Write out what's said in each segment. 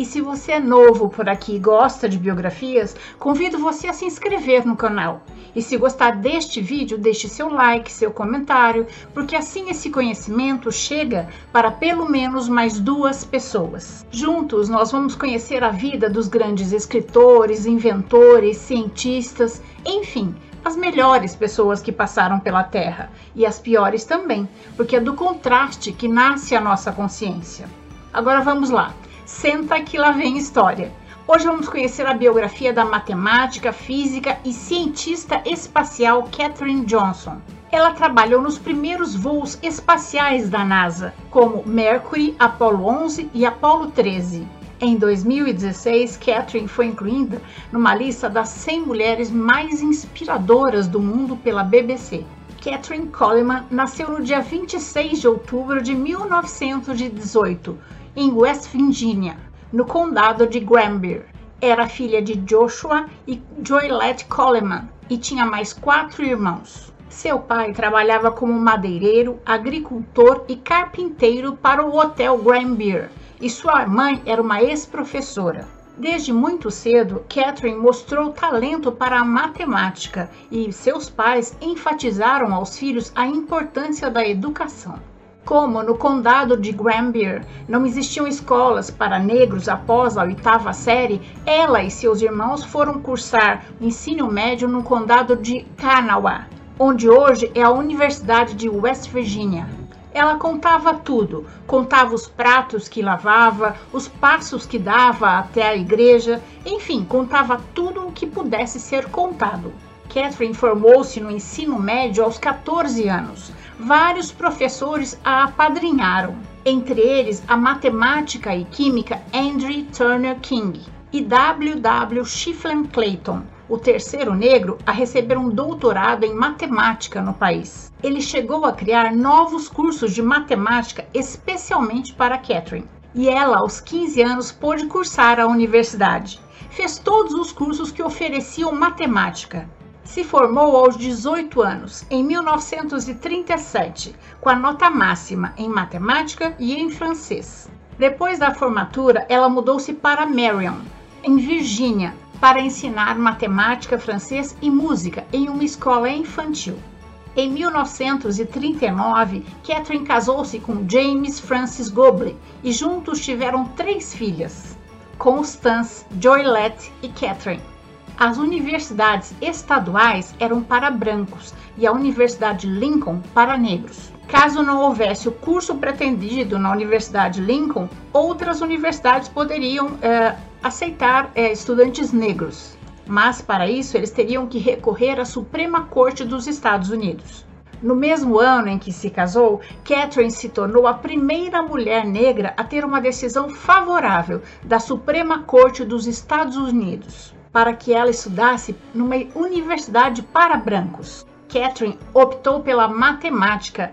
E se você é novo por aqui e gosta de biografias, convido você a se inscrever no canal e se gostar deste vídeo, deixe seu like, seu comentário, porque assim esse conhecimento chega para pelo menos mais duas pessoas. Juntos nós vamos conhecer a vida dos grandes escritores, inventores, cientistas, enfim, as melhores pessoas que passaram pela Terra e as piores também, porque é do contraste que nasce a nossa consciência. Agora vamos lá. Senta que lá vem história. Hoje vamos conhecer a biografia da matemática, física e cientista espacial Katherine Johnson. Ela trabalhou nos primeiros voos espaciais da NASA, como Mercury, Apollo 11 e Apollo 13. Em 2016, Katherine foi incluída numa lista das 100 mulheres mais inspiradoras do mundo pela BBC. Katherine Coleman nasceu no dia 26 de outubro de 1918, em West Virginia, no condado de Granby. Era filha de Joshua e Joylette Coleman e tinha mais quatro irmãos. Seu pai trabalhava como madeireiro, agricultor e carpinteiro para o Hotel Granby e sua mãe era uma ex-professora. Desde muito cedo, Catherine mostrou talento para a matemática e seus pais enfatizaram aos filhos a importância da educação. Como no condado de Granby não existiam escolas para negros após a oitava série, ela e seus irmãos foram cursar ensino médio no condado de Kanawha, onde hoje é a Universidade de West Virginia. Ela contava tudo, contava os pratos que lavava, os passos que dava até a igreja, enfim, contava tudo o que pudesse ser contado. Catherine formou-se no ensino médio aos 14 anos. Vários professores a apadrinharam, entre eles a matemática e química Andrew Turner King e W. W. Shiflin Clayton, o terceiro negro a receber um doutorado em matemática no país. Ele chegou a criar novos cursos de matemática especialmente para Catherine. E ela, aos 15 anos, pôde cursar a universidade. Fez todos os cursos que ofereciam matemática, se formou aos 18 anos, em 1937, com a nota máxima em matemática e em francês. Depois da formatura, ela mudou-se para Marion, em Virgínia, para ensinar matemática, francês e música em uma escola infantil. Em 1939, Catherine casou-se com James Francis Goble e juntos tiveram três filhas, Constance, Joylette e Catherine. As universidades estaduais eram para brancos e a Universidade Lincoln para negros. Caso não houvesse o curso pretendido na Universidade Lincoln, outras universidades poderiam é, aceitar é, estudantes negros. Mas para isso eles teriam que recorrer à Suprema Corte dos Estados Unidos. No mesmo ano em que se casou, Catherine se tornou a primeira mulher negra a ter uma decisão favorável da Suprema Corte dos Estados Unidos para que ela estudasse numa universidade para brancos. Catherine optou pela matemática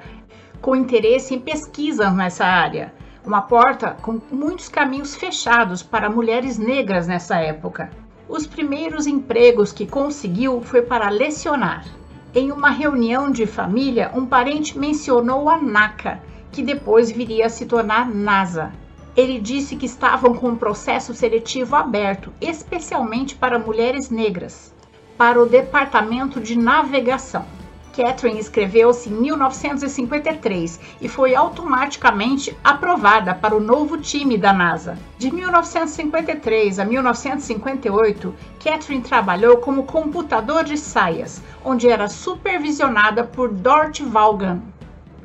com interesse em pesquisas nessa área, uma porta com muitos caminhos fechados para mulheres negras nessa época. Os primeiros empregos que conseguiu foi para lecionar. Em uma reunião de família, um parente mencionou a NACA, que depois viria a se tornar NASA, ele disse que estavam com um processo seletivo aberto, especialmente para mulheres negras, para o Departamento de Navegação. Catherine inscreveu-se em 1953 e foi automaticamente aprovada para o novo time da NASA. De 1953 a 1958, Catherine trabalhou como computador de saias, onde era supervisionada por Dorothy Vaughan.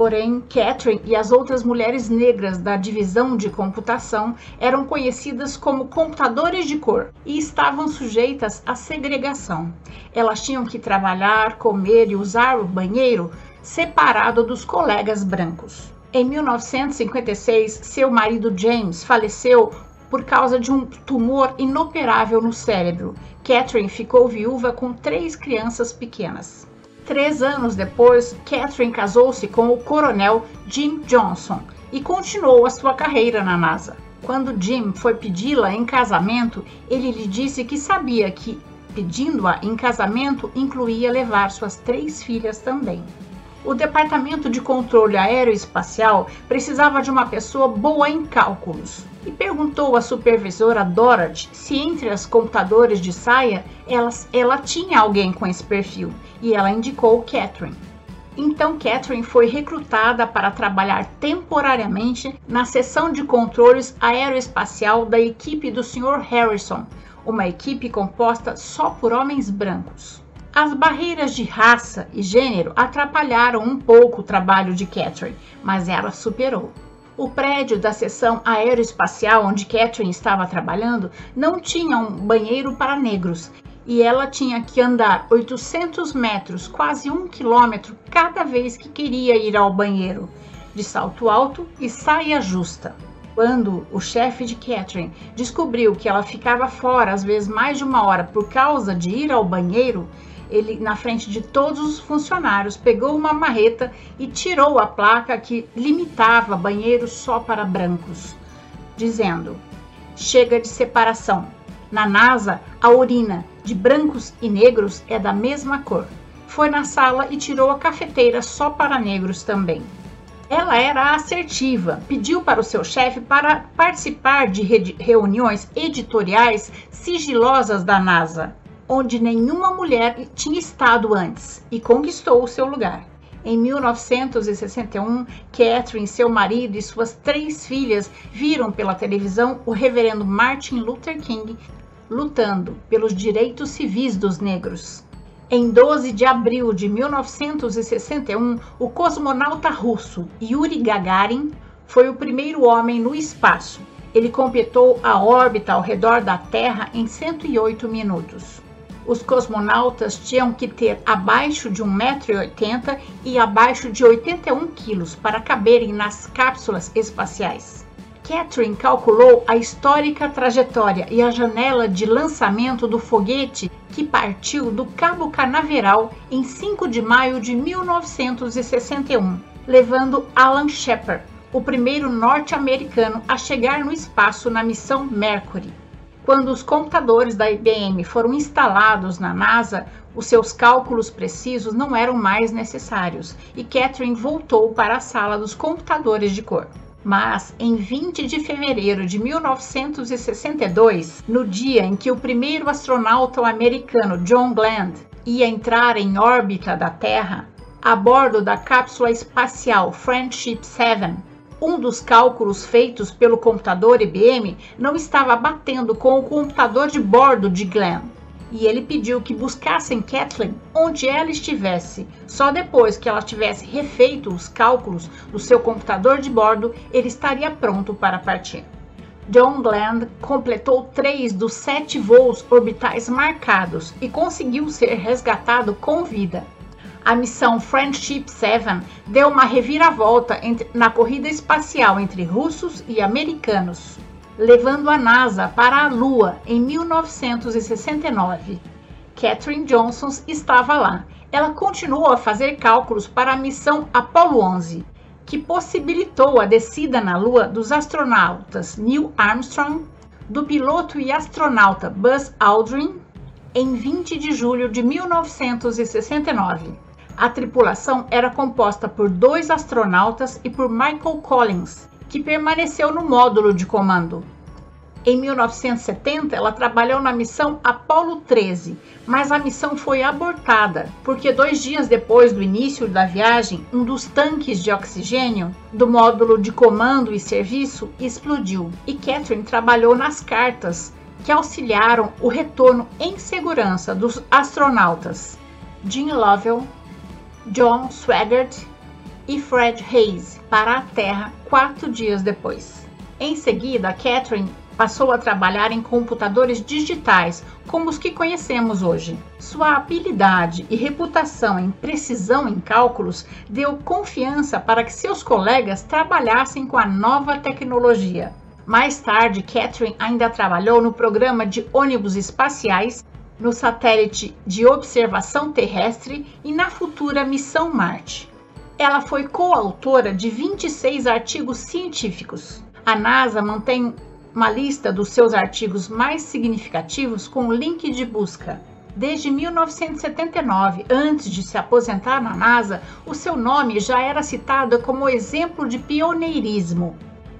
Porém, Catherine e as outras mulheres negras da divisão de computação eram conhecidas como computadores de cor e estavam sujeitas à segregação. Elas tinham que trabalhar, comer e usar o banheiro separado dos colegas brancos. Em 1956, seu marido James faleceu por causa de um tumor inoperável no cérebro. Catherine ficou viúva com três crianças pequenas. Três anos depois, Catherine casou-se com o coronel Jim Johnson e continuou a sua carreira na NASA. Quando Jim foi pedi-la em casamento, ele lhe disse que sabia que pedindo-a em casamento incluía levar suas três filhas também. O Departamento de Controle Aeroespacial precisava de uma pessoa boa em cálculos e perguntou à supervisora Dorothy se entre as computadores de saia ela, ela tinha alguém com esse perfil e ela indicou Catherine. Então Catherine foi recrutada para trabalhar temporariamente na seção de controles aeroespacial da equipe do Sr. Harrison, uma equipe composta só por homens brancos. As barreiras de raça e gênero atrapalharam um pouco o trabalho de Catherine, mas ela superou. O prédio da seção aeroespacial onde Catherine estava trabalhando não tinha um banheiro para negros e ela tinha que andar 800 metros, quase um quilômetro, cada vez que queria ir ao banheiro, de salto alto e saia justa. Quando o chefe de Catherine descobriu que ela ficava fora às vezes mais de uma hora por causa de ir ao banheiro, ele, na frente de todos os funcionários, pegou uma marreta e tirou a placa que limitava banheiros só para brancos, dizendo: Chega de separação. Na NASA, a urina de brancos e negros é da mesma cor. Foi na sala e tirou a cafeteira só para negros também. Ela era assertiva, pediu para o seu chefe para participar de reuniões editoriais sigilosas da NASA onde nenhuma mulher tinha estado antes e conquistou o seu lugar. Em 1961, Catherine, seu marido e suas três filhas viram pela televisão o reverendo Martin Luther King lutando pelos direitos civis dos negros. Em 12 de abril de 1961, o cosmonauta russo Yuri Gagarin foi o primeiro homem no espaço. Ele completou a órbita ao redor da Terra em 108 minutos os cosmonautas tinham que ter abaixo de 1,80m e abaixo de 81 kg para caberem nas cápsulas espaciais. Catherine calculou a histórica trajetória e a janela de lançamento do foguete que partiu do Cabo Canaveral em 5 de maio de 1961, levando Alan Shepard, o primeiro norte-americano a chegar no espaço na missão Mercury. Quando os computadores da IBM foram instalados na NASA, os seus cálculos precisos não eram mais necessários e Catherine voltou para a sala dos computadores de cor. Mas em 20 de fevereiro de 1962, no dia em que o primeiro astronauta americano John Glenn ia entrar em órbita da Terra, a bordo da cápsula espacial Friendship 7, um dos cálculos feitos pelo computador IBM não estava batendo com o computador de bordo de Glenn. E ele pediu que buscassem Kathleen onde ela estivesse. Só depois que ela tivesse refeito os cálculos do seu computador de bordo, ele estaria pronto para partir. John Glenn completou três dos sete voos orbitais marcados e conseguiu ser resgatado com vida a missão Friendship 7 deu uma reviravolta na corrida espacial entre russos e americanos, levando a NASA para a Lua em 1969. Katherine Johnson estava lá. Ela continuou a fazer cálculos para a missão Apollo 11, que possibilitou a descida na Lua dos astronautas Neil Armstrong, do piloto e astronauta Buzz Aldrin, em 20 de julho de 1969. A tripulação era composta por dois astronautas e por Michael Collins, que permaneceu no módulo de comando. Em 1970, ela trabalhou na missão Apollo 13, mas a missão foi abortada porque dois dias depois do início da viagem, um dos tanques de oxigênio do módulo de comando e serviço explodiu e Catherine trabalhou nas cartas que auxiliaram o retorno em segurança dos astronautas Jim Lovell, John Swigert e Fred Hayes para a Terra quatro dias depois. Em seguida, Catherine passou a trabalhar em computadores digitais como os que conhecemos hoje. Sua habilidade e reputação em precisão em cálculos deu confiança para que seus colegas trabalhassem com a nova tecnologia. Mais tarde, Catherine ainda trabalhou no programa de ônibus espaciais no satélite de observação terrestre e na futura missão Marte. Ela foi coautora de 26 artigos científicos. A NASA mantém uma lista dos seus artigos mais significativos com link de busca. Desde 1979, antes de se aposentar na NASA, o seu nome já era citado como exemplo de pioneirismo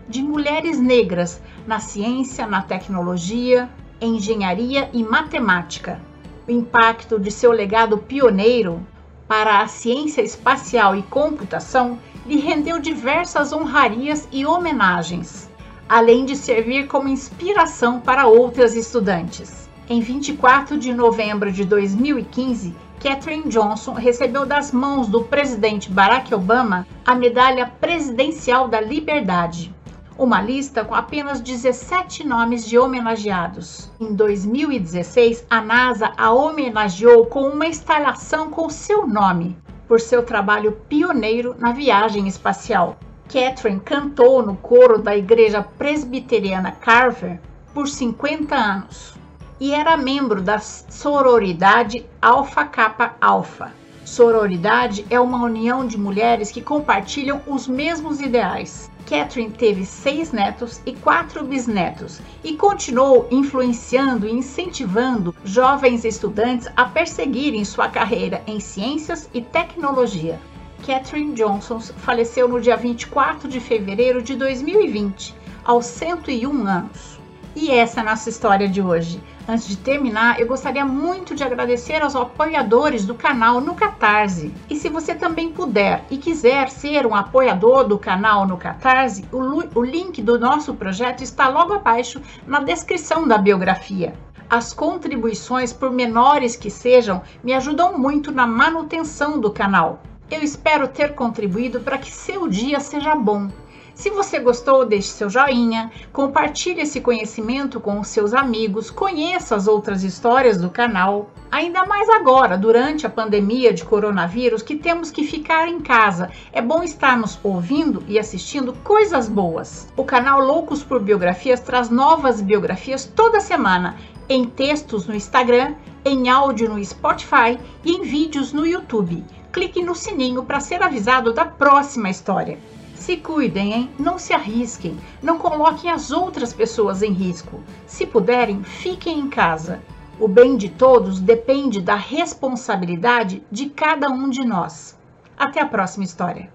de mulheres negras na ciência, na tecnologia, engenharia e matemática. O impacto de seu legado pioneiro para a ciência espacial e computação lhe rendeu diversas honrarias e homenagens, além de servir como inspiração para outras estudantes. Em 24 de novembro de 2015, Katherine Johnson recebeu das mãos do presidente Barack Obama a Medalha Presidencial da Liberdade, uma lista com apenas 17 nomes de homenageados. Em 2016, a NASA a homenageou com uma instalação com seu nome, por seu trabalho pioneiro na viagem espacial. Catherine cantou no coro da Igreja Presbiteriana Carver por 50 anos e era membro da sororidade Alpha Kappa Alpha. Sororidade é uma união de mulheres que compartilham os mesmos ideais. Catherine teve seis netos e quatro bisnetos e continuou influenciando e incentivando jovens estudantes a perseguirem sua carreira em ciências e tecnologia. Catherine Johnson faleceu no dia 24 de fevereiro de 2020, aos 101 anos. E essa é a nossa história de hoje. Antes de terminar, eu gostaria muito de agradecer aos apoiadores do canal no Catarse. E se você também puder e quiser ser um apoiador do canal no Catarse, o, o link do nosso projeto está logo abaixo na descrição da biografia. As contribuições, por menores que sejam, me ajudam muito na manutenção do canal. Eu espero ter contribuído para que seu dia seja bom se você gostou, deixe seu joinha, compartilhe esse conhecimento com os seus amigos, conheça as outras histórias do canal. Ainda mais agora, durante a pandemia de coronavírus, que temos que ficar em casa. É bom estarmos ouvindo e assistindo coisas boas. O canal Loucos por Biografias traz novas biografias toda semana, em textos no Instagram, em áudio no Spotify e em vídeos no YouTube. Clique no sininho para ser avisado da próxima história. Se cuidem, hein? Não se arrisquem. Não coloquem as outras pessoas em risco. Se puderem, fiquem em casa. O bem de todos depende da responsabilidade de cada um de nós. Até a próxima história.